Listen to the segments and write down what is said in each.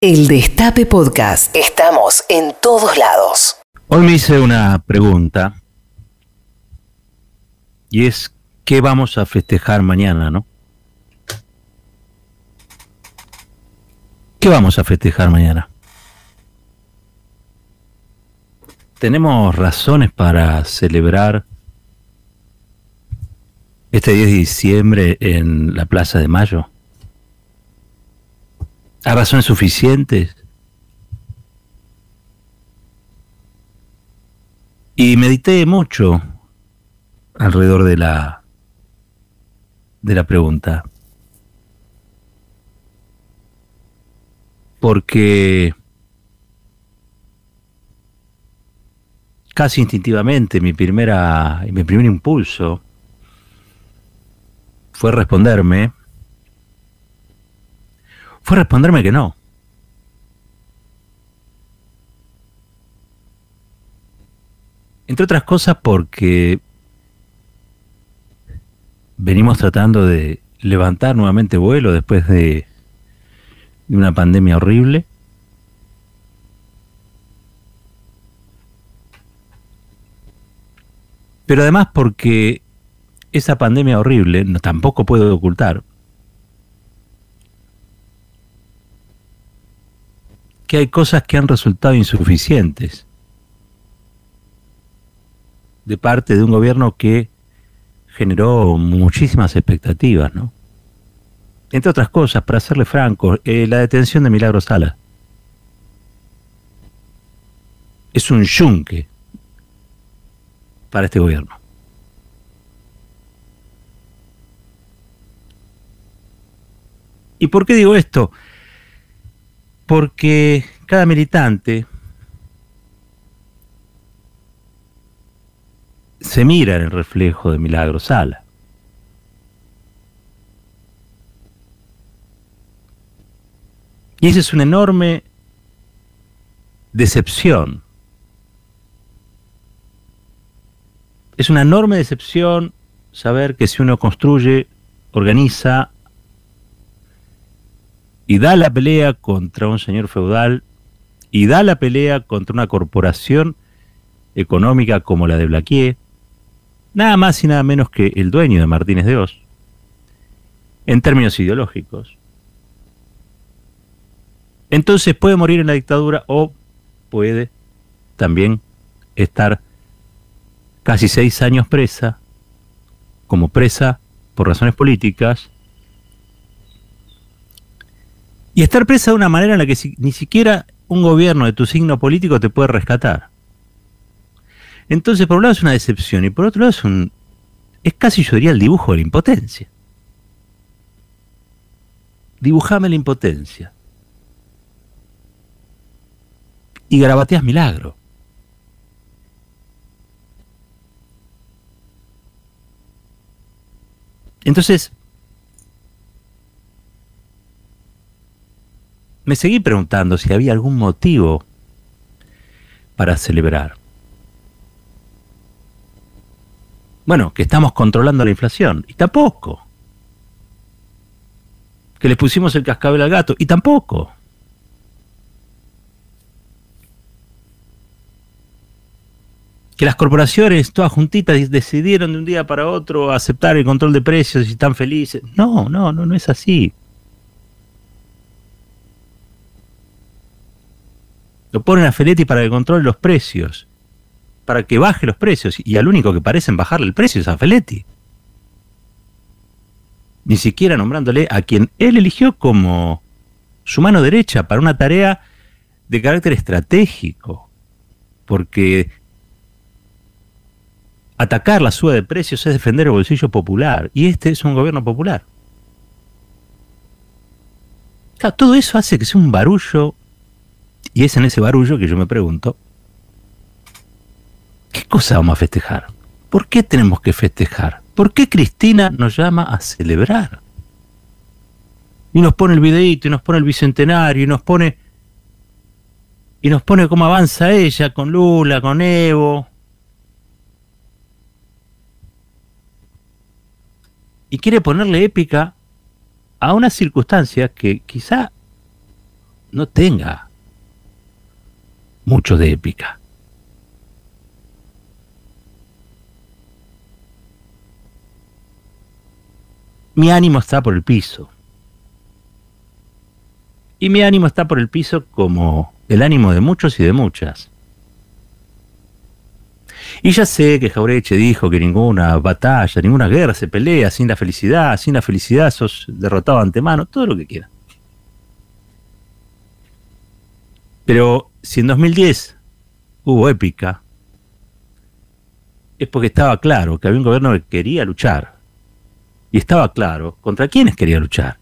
El Destape Podcast. Estamos en todos lados. Hoy me hice una pregunta y es ¿qué vamos a festejar mañana, no? ¿Qué vamos a festejar mañana? ¿Tenemos razones para celebrar este 10 de diciembre en la Plaza de Mayo? ¿Hay razones suficientes? Y medité mucho alrededor de la de la pregunta. Porque casi instintivamente mi primera mi primer impulso fue responderme fue responderme que no. Entre otras cosas porque venimos tratando de levantar nuevamente vuelo después de, una pandemia horrible. Pero además porque esa pandemia horrible no, tampoco puedo ocultar que hay cosas que han resultado insuficientes de parte de un gobierno que generó muchísimas expectativas, ¿no? Entre otras cosas, para serle franco, eh, la detención de Milagro Sala es un yunque para este gobierno. ¿Y por qué digo esto? Porque cada militante se mira en el reflejo de Milagro Sala. Y esa es una enorme decepción. Es una enorme decepción saber que si uno construye, organiza, y da la pelea contra un señor feudal y da la pelea contra una corporación económica como la de Blaquier, nada más y nada menos que el dueño de Martínez de Oz, en términos ideológicos. Entonces puede morir en la dictadura o puede también estar casi seis años presa, como presa por razones políticas, y estar presa de una manera en la que ni siquiera un gobierno de tu signo político te puede rescatar. Entonces, por un lado es una decepción y por otro lado es un. Es casi, yo diría, el dibujo de la impotencia. Dibujame la impotencia. Y grabateas milagro. Entonces, me seguí preguntando si había algún motivo para celebrar. Bueno, que estamos controlando la inflación, y tampoco. Que le pusimos el cascabel al gato, y tampoco. Que las corporaciones, todas juntitas, decidieron de un día para otro aceptar el control de precios y están felices. No, no, no, no es así. Lo ponen a Feletti para que controle los precios, para que baje los precios, y al único que parecen bajarle el precio es a Feletti. Ni siquiera nombrándole a quien él eligió como su mano derecha para una tarea de carácter estratégico, porque atacar la suba de precios es defender el bolsillo popular, y este es un gobierno popular. todo eso hace que sea un barullo y es en ese barullo que yo me pregunto, ¿qué cosa vamos a festejar? ¿Por qué tenemos que festejar? ¿Por qué Cristina nos llama a celebrar? Y nos pone el videíto, y nos pone el bicentenario, y nos pone. Y nos pone cómo avanza ella con Lula, con Evo. Y quiere ponerle épica a una circunstancia que quizá no tenga mucho de épica. Mi ánimo está por el piso. Y mi ánimo está por el piso como el ánimo de muchos y de muchas. Y ya sé que Jaureche dijo que ninguna batalla, ninguna guerra se pelea sin la felicidad, sin la felicidad sos derrotado antemano, todo lo que quiera. Pero si en 2010 hubo épica, es porque estaba claro que había un gobierno que quería luchar. Y estaba claro contra quiénes quería luchar.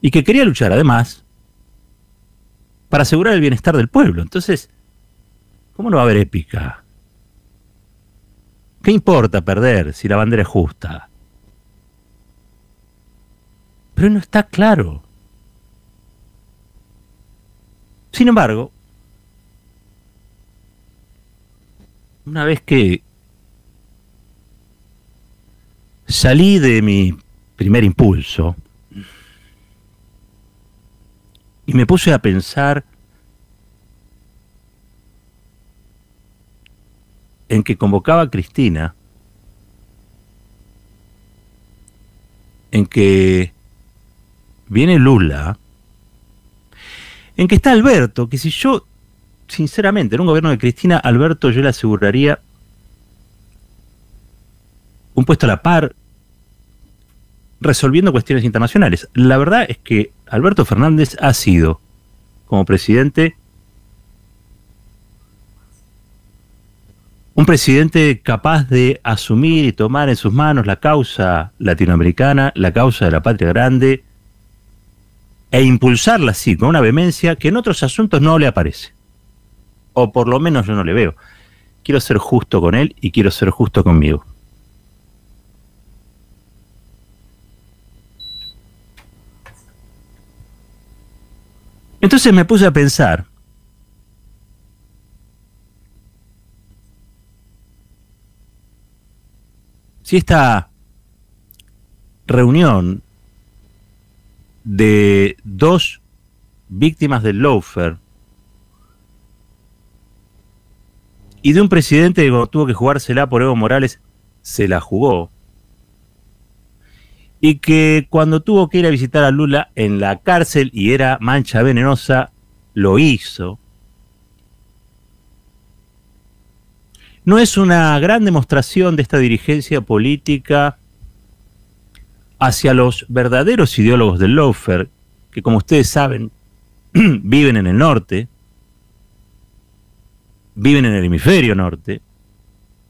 Y que quería luchar además para asegurar el bienestar del pueblo. Entonces, ¿cómo no va a haber épica? ¿Qué importa perder si la bandera es justa? Pero no está claro. Sin embargo, una vez que salí de mi primer impulso y me puse a pensar en que convocaba a Cristina, en que viene Lula, en que está Alberto, que si yo, sinceramente, en un gobierno de Cristina, Alberto yo le aseguraría un puesto a la par resolviendo cuestiones internacionales. La verdad es que Alberto Fernández ha sido, como presidente, un presidente capaz de asumir y tomar en sus manos la causa latinoamericana, la causa de la patria grande, e impulsarla así, con una vehemencia que en otros asuntos no le aparece. O por lo menos yo no le veo. Quiero ser justo con él y quiero ser justo conmigo. Entonces me puse a pensar, si esta reunión de dos víctimas del loafer y de un presidente que tuvo que jugársela por Evo Morales, se la jugó. Y que cuando tuvo que ir a visitar a Lula en la cárcel y era mancha venenosa, lo hizo. no es una gran demostración de esta dirigencia política hacia los verdaderos ideólogos del Lofer, que como ustedes saben, viven en el norte, viven en el hemisferio norte,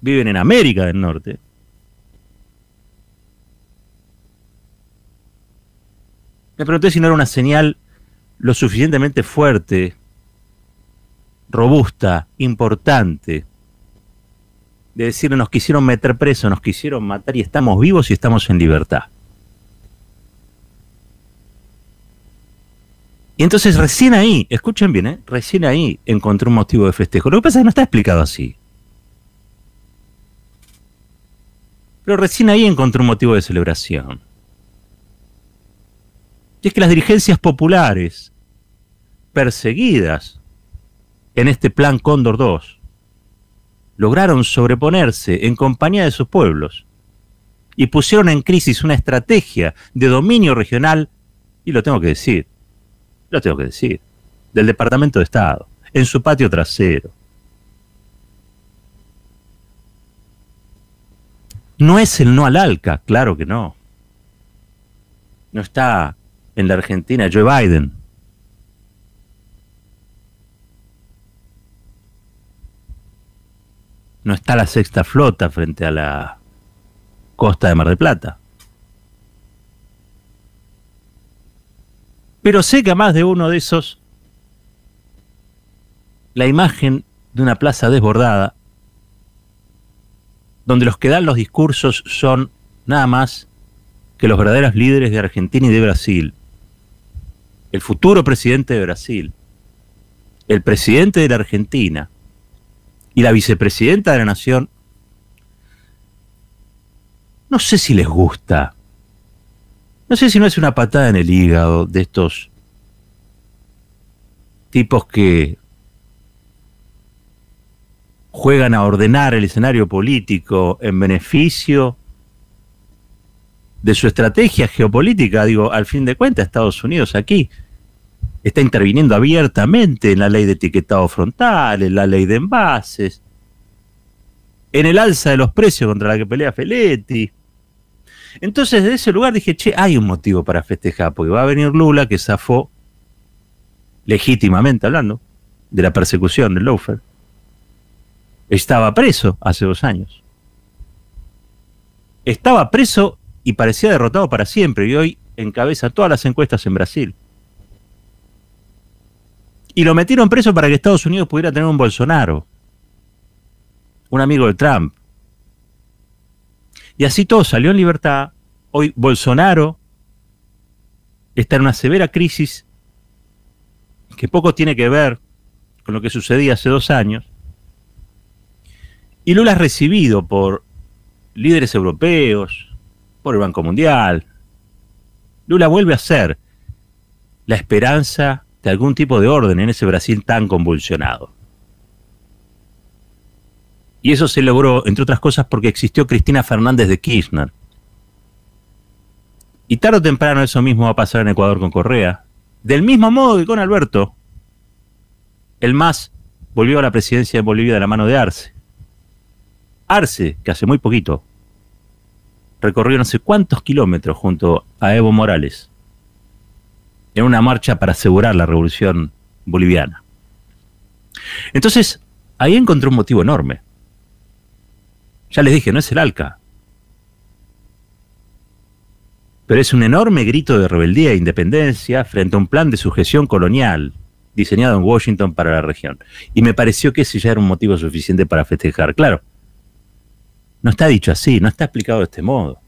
viven en América del Norte. Me pregunté si no era una señal lo suficientemente fuerte, robusta, importante, de decir nos quisieron meter preso, nos quisieron matar y estamos vivos y estamos en libertad. Y entonces recién ahí, escuchen bien, ¿eh? recién ahí encontré un motivo de festejo. Lo que pasa es que no está explicado así. Pero recién ahí encontré un motivo de celebración. Y es que las dirigencias populares, perseguidas en este plan Cóndor 2, lograron sobreponerse en compañía de sus pueblos y pusieron en crisis una estrategia de dominio regional, y lo tengo que decir, lo tengo que decir, del Departamento de Estado, en su patio trasero. No es el no al ALCA, claro que no. No está en la Argentina Joe Biden no está la sexta flota frente a la costa de Mar del Plata. Pero sé que a más de uno de esos, la imagen de una plaza desbordada, donde los que dan los discursos son nada más que los verdaderos líderes de Argentina y de Brasil, el futuro presidente de Brasil, el presidente de la Argentina, y la vicepresidenta de la Nación, no sé si les gusta. No sé si no es una patada en el hígado de estos tipos que juegan a ordenar el escenario político en beneficio de su estrategia geopolítica, digo, al fin de cuentas, Estados Unidos aquí está interviniendo abiertamente en la ley de etiquetado frontal, en la ley de envases, en el alza de los precios contra la que pelea Feletti. Entonces, de ese lugar dije, che, hay un motivo para festejar, porque va a venir Lula, que zafó, legítimamente hablando, de la persecución del Loafer. Estaba preso hace dos años. Estaba preso y parecía derrotado para siempre, y hoy encabeza todas las encuestas en Brasil. Y lo metieron preso para que Estados Unidos pudiera tener un Bolsonaro, un amigo de Trump. Y así todo salió en libertad. Hoy Bolsonaro está en una severa crisis que poco tiene que ver con lo que sucedía hace dos años. Y Lula es recibido por líderes europeos, por el Banco Mundial. Lula vuelve a ser la esperanza de algún tipo de orden en ese Brasil tan convulsionado. Y eso se logró, entre otras cosas, porque existió Cristina Fernández de Kirchner. Y tarde o temprano eso mismo va a pasar en Ecuador con Correa. Del mismo modo que con Alberto, el MAS volvió a la presidencia de Bolivia de la mano de Arce. Arce, que hace muy poquito recorrió no sé cuántos kilómetros junto a Evo Morales en una marcha para asegurar la revolución boliviana. Entonces, ahí encontré un motivo enorme. Ya les dije, no es el ALCA. Pero es un enorme grito de rebeldía e independencia frente a un plan de sujeción colonial diseñado en Washington para la región. Y me pareció que ese ya era un motivo suficiente para festejar. Claro, no está dicho así, no está explicado de este modo.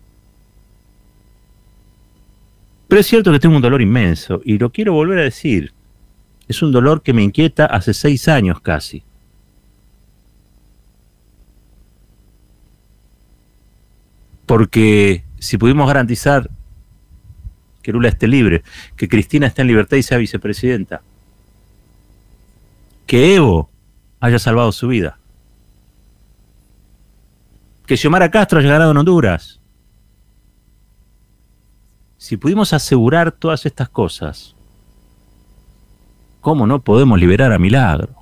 Pero es cierto que tengo un dolor inmenso y lo quiero volver a decir. Es un dolor que me inquieta hace seis años casi. Porque si pudimos garantizar que Lula esté libre, que Cristina esté en libertad y sea vicepresidenta, que Evo haya salvado su vida, que Xiomara Castro haya ganado en Honduras, si pudimos asegurar todas estas cosas, ¿cómo no podemos liberar a Milagro?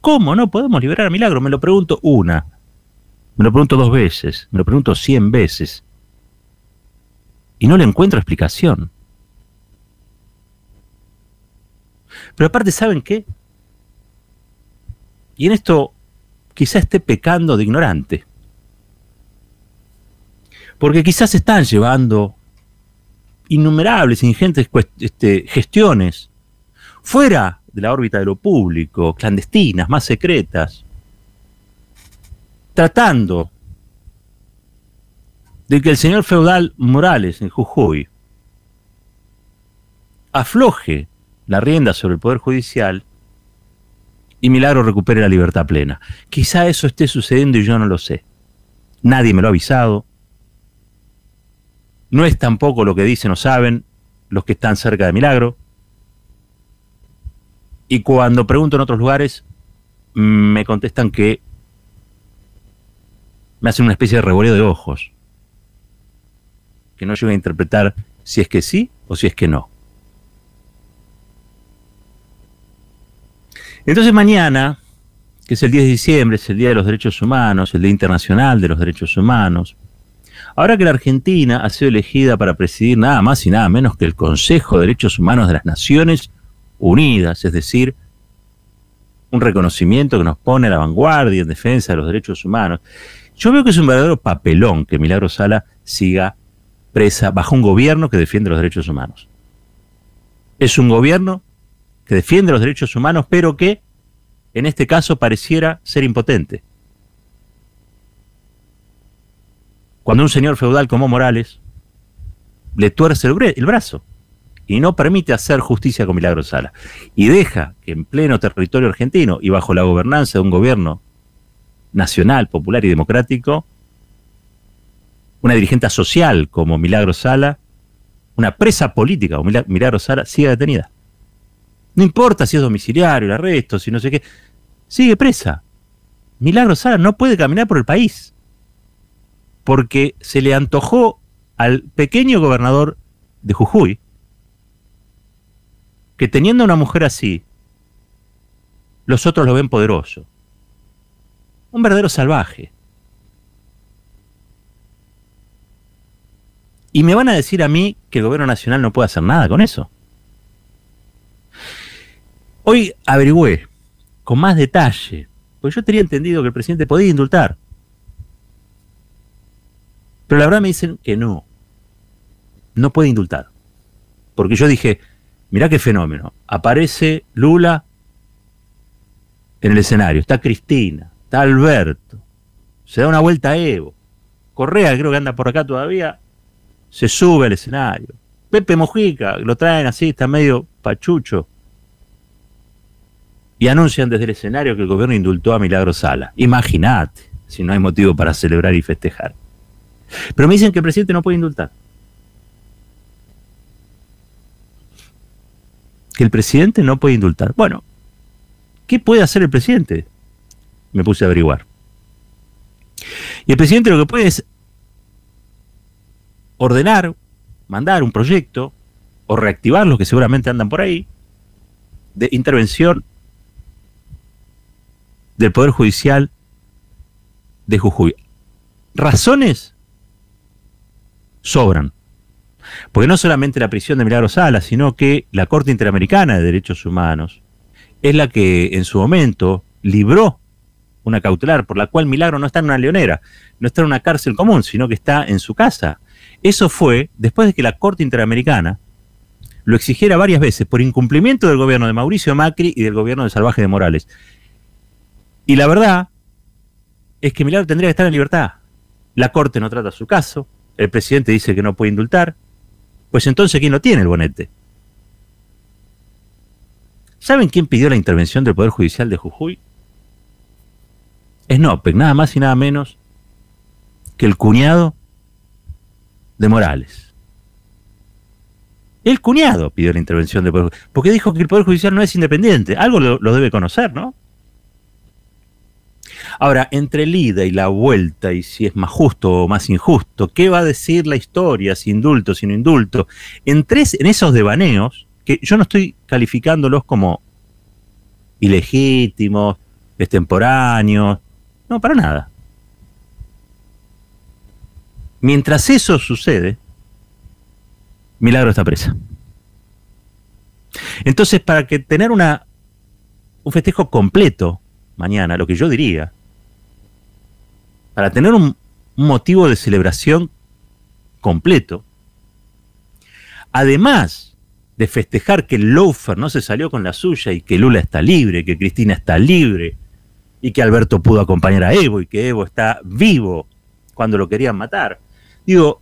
¿Cómo no podemos liberar a Milagro? Me lo pregunto una, me lo pregunto dos veces, me lo pregunto cien veces. Y no le encuentro explicación. Pero aparte, ¿saben qué? Y en esto quizá esté pecando de ignorante. Porque quizás están llevando innumerables, ingentes este, gestiones fuera de la órbita de lo público, clandestinas, más secretas, tratando de que el señor feudal Morales en Jujuy afloje la rienda sobre el Poder Judicial y Milagro recupere la libertad plena. Quizá eso esté sucediendo y yo no lo sé. Nadie me lo ha avisado, no es tampoco lo que dicen o saben los que están cerca de Milagro. Y cuando pregunto en otros lugares, me contestan que me hacen una especie de revoleo de ojos. Que no llego a interpretar si es que sí o si es que no. Entonces mañana, que es el 10 de diciembre, es el Día de los Derechos Humanos, el Día Internacional de los Derechos Humanos, Ahora que la Argentina ha sido elegida para presidir nada más y nada menos que el Consejo de Derechos Humanos de las Naciones Unidas, es decir, un reconocimiento que nos pone a la vanguardia en defensa de los derechos humanos, yo veo que es un verdadero papelón que Milagro Sala siga presa bajo un gobierno que defiende los derechos humanos. Es un gobierno que defiende los derechos humanos, pero que en este caso pareciera ser impotente. cuando un señor feudal como Morales le tuerce el, brazo y no permite hacer justicia con Milagro Sala y deja que en pleno territorio argentino y bajo la gobernanza de un gobierno nacional, popular y democrático, una dirigente social como Milagro Sala, una presa política como Milagro Sala, siga detenida. No importa si es domiciliario, el arresto, si no sé qué. Sigue presa. Milagro Sala no puede caminar por el país. Porque se le antojó al pequeño gobernador de Jujuy que teniendo una mujer así, los otros lo ven poderoso. Un verdadero salvaje. Y me van a decir a mí que el gobierno nacional no puede hacer nada con eso. Hoy averigüé con más detalle, pues yo tenía entendido que el presidente podía indultar. Pero la verdad me dicen que no. No puede indultar. Porque yo dije, mirá qué fenómeno. Aparece Lula en el escenario, está Cristina, Alberto, se da una vuelta a Evo. Correa, creo que anda por acá todavía, se sube al escenario. Pepe Mojica, lo traen así, está medio pachucho. Y anuncian desde el escenario que el gobierno indultó a Milagro Sala. Imagínate, si no hay motivo para celebrar y festejar. Pero me dicen que el presidente no puede indultar. Que el presidente no puede indultar. Bueno, ¿qué puede hacer el presidente? Me puse a averiguar. Y el presidente lo que puede es ordenar, mandar un proyecto o reactivar los que seguramente andan por ahí de intervención del Poder Judicial de Jujuy. Razones sobran. Porque no solamente la prisión de Milagro Sala, sino que la Corte Interamericana de Derechos Humanos es la que en su momento libró una cautelar por la cual Milagro no está en una leonera, no está en una cárcel común, sino que está en su casa. Eso fue después de que la Corte Interamericana lo exigiera varias veces por incumplimiento del gobierno de Mauricio Macri y del gobierno de Salvaje de Morales. Y la verdad es que Milagro tendría que estar en libertad. La Corte no trata su caso, el presidente dice que no puede indultar, pues entonces ¿quién lo tiene el bonete? ¿Saben quién pidió la intervención del Poder Judicial de Jujuy? Es Nopec, nada más y nada menos que el cuñado de Morales. El cuñado pidió la intervención del Poder Judicial, porque dijo que el Poder Judicial no es independiente. Algo lo, lo debe conocer, ¿no? Ahora, entre el ida y la vuelta, y si es más justo o más injusto, ¿qué va a decir la historia, si indulto, si no indulto? En, tres, en esos devaneos, que yo no estoy calificándolos como ilegítimos, extemporáneos, no, para nada. Mientras eso sucede, Milagro está presa. Entonces, para que tener una, un festejo completo mañana, lo que yo diría, para tener un, un motivo de celebración completo, además de festejar que el Loafer no se salió con la suya y que Lula está libre, que Cristina está libre y que Alberto pudo acompañar a Evo y que Evo está vivo cuando lo querían matar. Digo,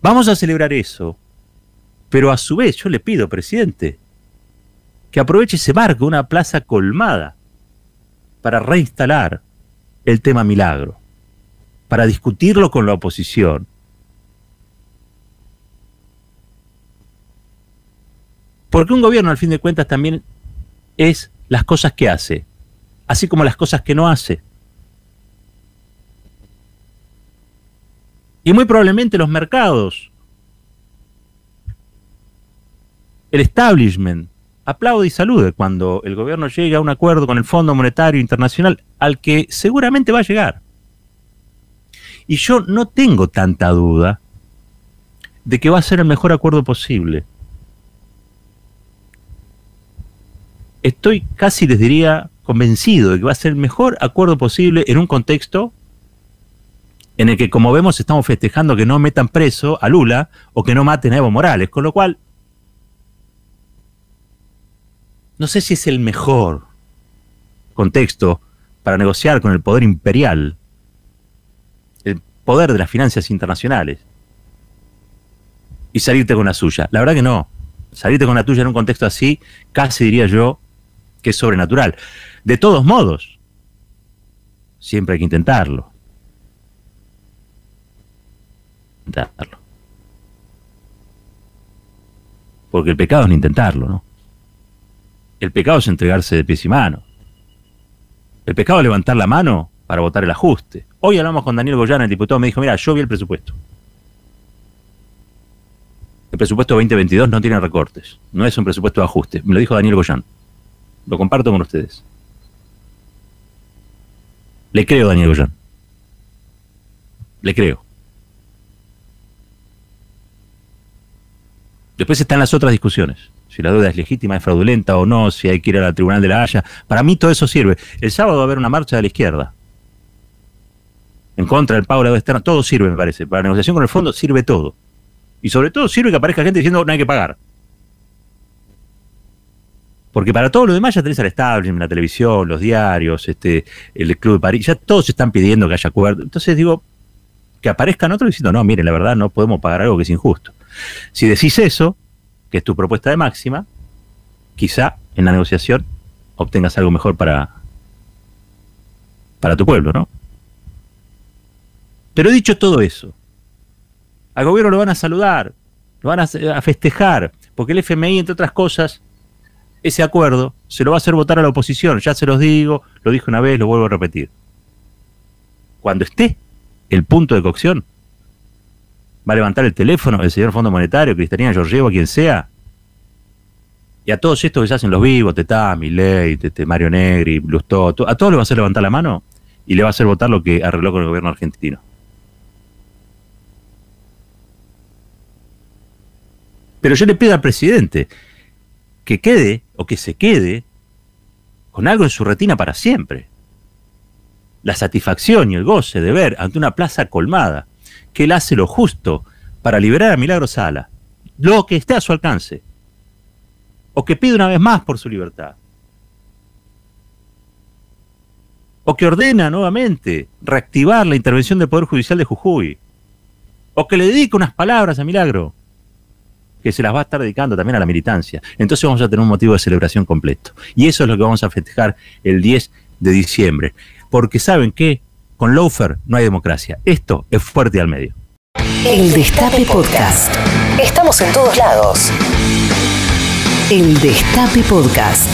vamos a celebrar eso, pero a su vez yo le pido, presidente, que aproveche ese barco, una plaza colmada, para reinstalar el tema milagro, para discutirlo con la oposición. Porque un gobierno, al fin de cuentas, también es las cosas que hace, así como las cosas que no hace. Y muy probablemente los mercados, el establishment, aplaude y salude cuando el gobierno llegue a un acuerdo con el Fondo Monetario Internacional al que seguramente va a llegar. Y yo no tengo tanta duda de que va a ser el mejor acuerdo posible. Estoy casi, les diría, convencido de que va a ser el mejor acuerdo posible en un contexto en el que, como vemos, estamos festejando que no metan preso a Lula o que no maten a Evo Morales, con lo cual no sé si es el mejor contexto para negociar con el poder imperial, el poder de las finanzas internacionales, y salirte con la suya. La verdad que no. Salirte con la tuya en un contexto así, casi diría yo que es sobrenatural. De todos modos, siempre hay que intentarlo. Intentarlo. Porque el pecado es no intentarlo, ¿no? El pecado es entregarse de pies y manos. El pecado es levantar la mano para votar el ajuste. Hoy hablamos con Daniel Goyán, el diputado, me dijo, mira, yo vi el presupuesto. El presupuesto 2022 no tiene recortes, no es un presupuesto de ajuste. Me lo dijo Daniel Goyán. Lo comparto con ustedes. Le creo Daniel Goyán. Le creo. Después están las otras discusiones. Si la deuda es legítima, es fraudulenta o no, si hay que ir al Tribunal de la Haya. Para mí todo eso sirve. El sábado va a haber una marcha de la izquierda. En contra del pago de la deuda externa. Todo sirve, me parece. Para la negociación con el fondo sirve todo. Y sobre todo sirve que aparezca gente diciendo no hay que pagar. Porque para todo lo demás ya tenés al establishment, la televisión, los diarios, este, el Club de París, ya todos están pidiendo que haya acuerdo. Entonces digo, que aparezcan otros diciendo, no, miren, la verdad no podemos pagar algo que es injusto. Si decís eso, que es tu propuesta de máxima, quizá en la negociación obtengas algo mejor para, para tu pueblo, ¿no? Pero dicho todo eso, al gobierno lo van a saludar, lo van a, festejar, porque el FMI, entre otras cosas, ese acuerdo se lo va a hacer votar a la oposición. Ya se los digo, lo dije una vez, lo vuelvo a repetir. Cuando esté el punto de cocción, va a levantar el teléfono el señor Fondo Monetario, Cristalina Georgieva, quien sea, y a todos estos que se hacen los vivos, Tetá, Milei, Tete, Mario Negri, Blustó, a todos les va a hacer levantar la mano y le va a hacer votar lo que arregló con el gobierno argentino. Pero yo le pido al presidente que quede o que se quede con algo en su retina para siempre. La satisfacción y el goce de ver ante una plaza colmada que él hace lo justo para liberar a Milagro Sala, lo que esté a su alcance, o que pide una vez más por su libertad, o que ordena nuevamente reactivar la intervención del Poder Judicial de Jujuy, o que le dedica unas palabras a Milagro, que se las va a estar dedicando también a la militancia. Entonces vamos a tener un motivo de celebración completo. Y eso es lo que vamos a festejar el 10 de diciembre. Porque saben que con Loafer no hay democracia. Esto es fuerte al medio. El Destape Podcast. Estamos en todos lados. El Destape Podcast.